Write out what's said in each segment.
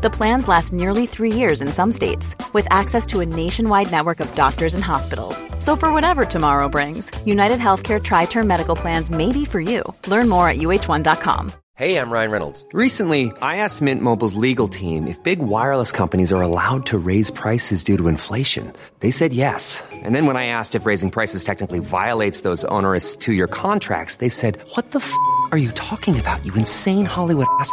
The plans last nearly three years in some states, with access to a nationwide network of doctors and hospitals. So, for whatever tomorrow brings, United Healthcare Tri Term Medical Plans may be for you. Learn more at uh1.com. Hey, I'm Ryan Reynolds. Recently, I asked Mint Mobile's legal team if big wireless companies are allowed to raise prices due to inflation. They said yes. And then when I asked if raising prices technically violates those onerous two year contracts, they said, What the f are you talking about, you insane Hollywood ass?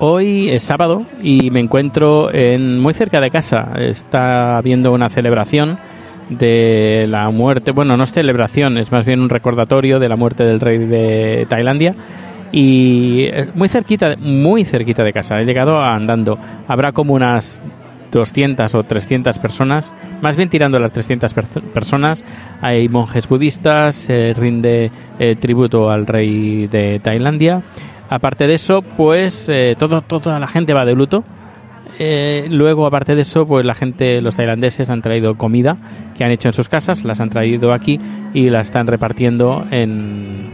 Hoy es sábado y me encuentro en muy cerca de casa. Está habiendo una celebración de la muerte, bueno, no es celebración, es más bien un recordatorio de la muerte del rey de Tailandia y muy cerquita, muy cerquita de casa. He llegado andando. Habrá como unas 200 o 300 personas, más bien tirando las 300 personas. Hay monjes budistas, rinde eh, tributo al rey de Tailandia. Aparte de eso, pues eh, todo, toda la gente va de luto. luego, aparte de eso, pues la gente, los tailandeses han traído comida que han hecho en sus casas, las han traído aquí y la están repartiendo en,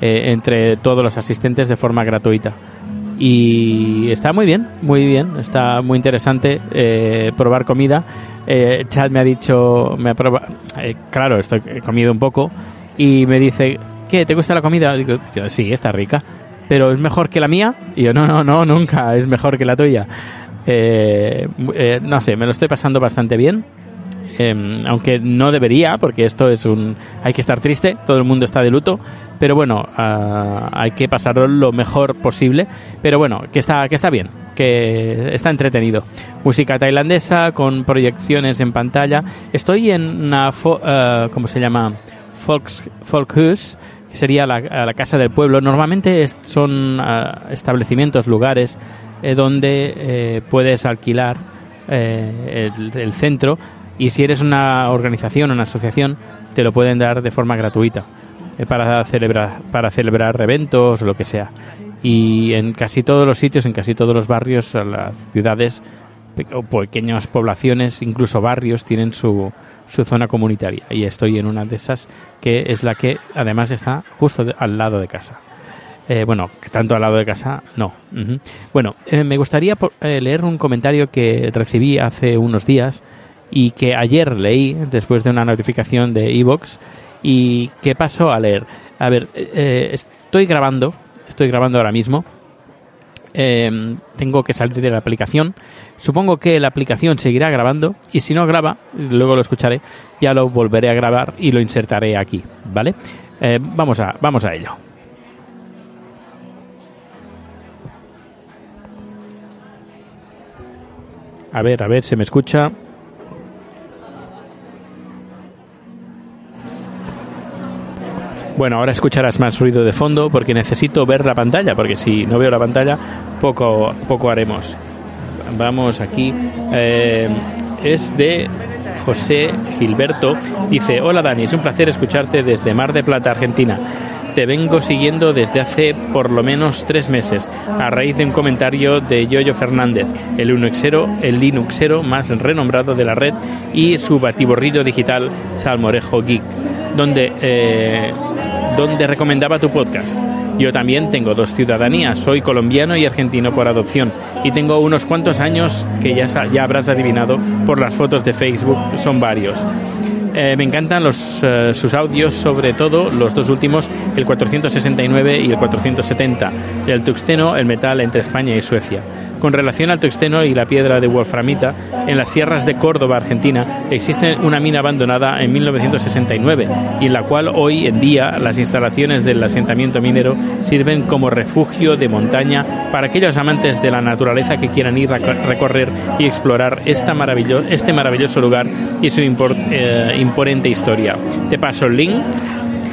entre todos los asistentes de forma gratuita y está muy bien, muy bien, está muy interesante eh, probar comida. Eh, Chad me ha dicho, me ha probado, eh, claro, estoy, he comido un poco y me dice, ¿qué? ¿Te gusta la comida? Digo, sí, está rica, pero ¿es mejor que la mía? Y yo, no, no, no, nunca, es mejor que la tuya. no sé, me lo estoy pasando bastante bien. Em, aunque no debería, porque esto es un... hay que estar triste, todo el mundo está de luto, pero bueno, ah, hay que pasarlo lo mejor posible, pero bueno, que está, que está bien, que está entretenido. Música tailandesa con proyecciones en pantalla. Estoy en una... Uh, ¿Cómo se llama? Folks, Folkhus, sería la, casa del pueblo. Normalmente son ah, establecimientos, lugares eh, donde eh, puedes alquilar eh, el, centro y si eres una organización una asociación, te lo pueden dar de forma gratuita para celebrar, para celebrar eventos o lo que sea. Y en casi todos los sitios, en casi todos los barrios, las ciudades pequeñas poblaciones, incluso barrios, tienen su, su zona comunitaria. Y estoy en una de esas que es la que además está justo al lado de casa. Eh, bueno, tanto al lado de casa, no. Bueno, eh, me gustaría leer un comentario que recibí hace unos días y que ayer leí después de una notificación de Evox y qué pasó a leer. A ver, eh, estoy grabando, estoy grabando ahora mismo. Em, tengo que salir de la aplicación. Supongo que la aplicación seguirá grabando y si no graba, luego lo escucharé, ya lo volveré a grabar y lo insertaré aquí, ¿vale? Eh, vamos, a, vamos a ello. A ver, a ver, se me escucha. Bueno, ahora escucharás más ruido de fondo porque necesito ver la pantalla, porque si no veo la pantalla, poco, poco haremos. Vamos aquí. Eh, es de José Gilberto. Dice, hola Dani, es un placer escucharte desde Mar de Plata, Argentina. Te vengo siguiendo desde hace por lo menos tres meses, a raíz de un comentario de Yoyo Fernández, el Linuxero, el Linuxero más renombrado de la red, y su batiborrillo digital Salmorejo Geek, donde eh, donde recomendaba tu podcast. Yo también tengo dos ciudadanías, soy colombiano y argentino por adopción y tengo unos cuantos años que ya, ya habrás adivinado por las fotos de Facebook, son varios. Eh, me encantan los, eh, sus audios, sobre todo los dos últimos, el 469 y el 470, el tuxteno, el metal entre España y Suecia Con relación al tuxteno y la piedra de wolframita, en las sierras de Córdoba, Argentina, existe una mina abandonada en 1969 y en la cual hoy en día las instalaciones del asentamiento minero sirven como refugio de montaña para aquellos amantes de la naturaleza que quieran ir a recorrer y explorar esta maravillo este maravilloso lugar y su eh, imponente historia. Te paso el link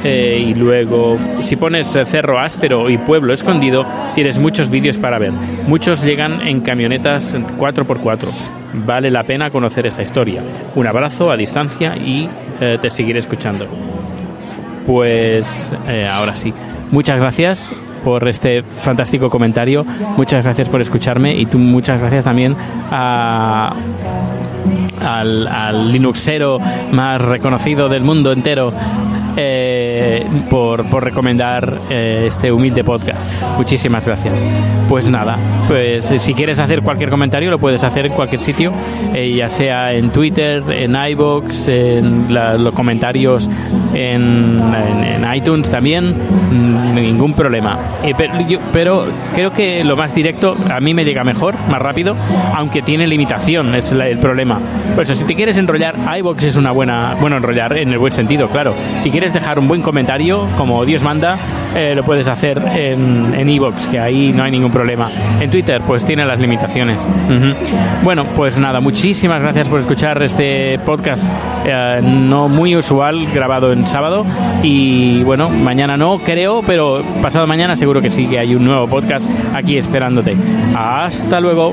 eh, y luego, si pones eh, Cerro Áspero y Pueblo Escondido, tienes muchos vídeos para ver. Muchos llegan en camionetas 4x4. Vale la pena conocer esta historia. Un abrazo a distancia y eh, te seguiré escuchando. Pues ahora sí. Muchas gracias por este fantástico comentario. Muchas gracias por escucharme y tú muchas gracias también a al, al, Linuxero más reconocido del mundo entero, eh, por, por, recomendar eh, este humilde podcast. Muchísimas gracias. Pues nada, pues eh, si quieres hacer cualquier comentario lo puedes hacer en cualquier sitio, ya sea en Twitter, en iBox, en los comentarios en, en, iTunes también, mm, ningún problema. Pero, pero, creo que lo más directo a mí me llega mejor, más rápido, aunque tiene limitación, es el problema. Por eso, si te quieres enrollar, iBox es una buena, bueno, enrollar en el buen sentido, claro. Si quieres quieres dejar un buen comentario, como Dios manda, eh, lo puedes hacer en Evox, que ahí no hay ningún problema. En Twitter, pues tiene las limitaciones. Bueno, pues nada, muchísimas gracias por escuchar este podcast eh, no muy usual, grabado en sábado. Y bueno, mañana no, creo, pero pasado mañana seguro que sí que hay un nuevo podcast aquí esperándote. Hasta luego.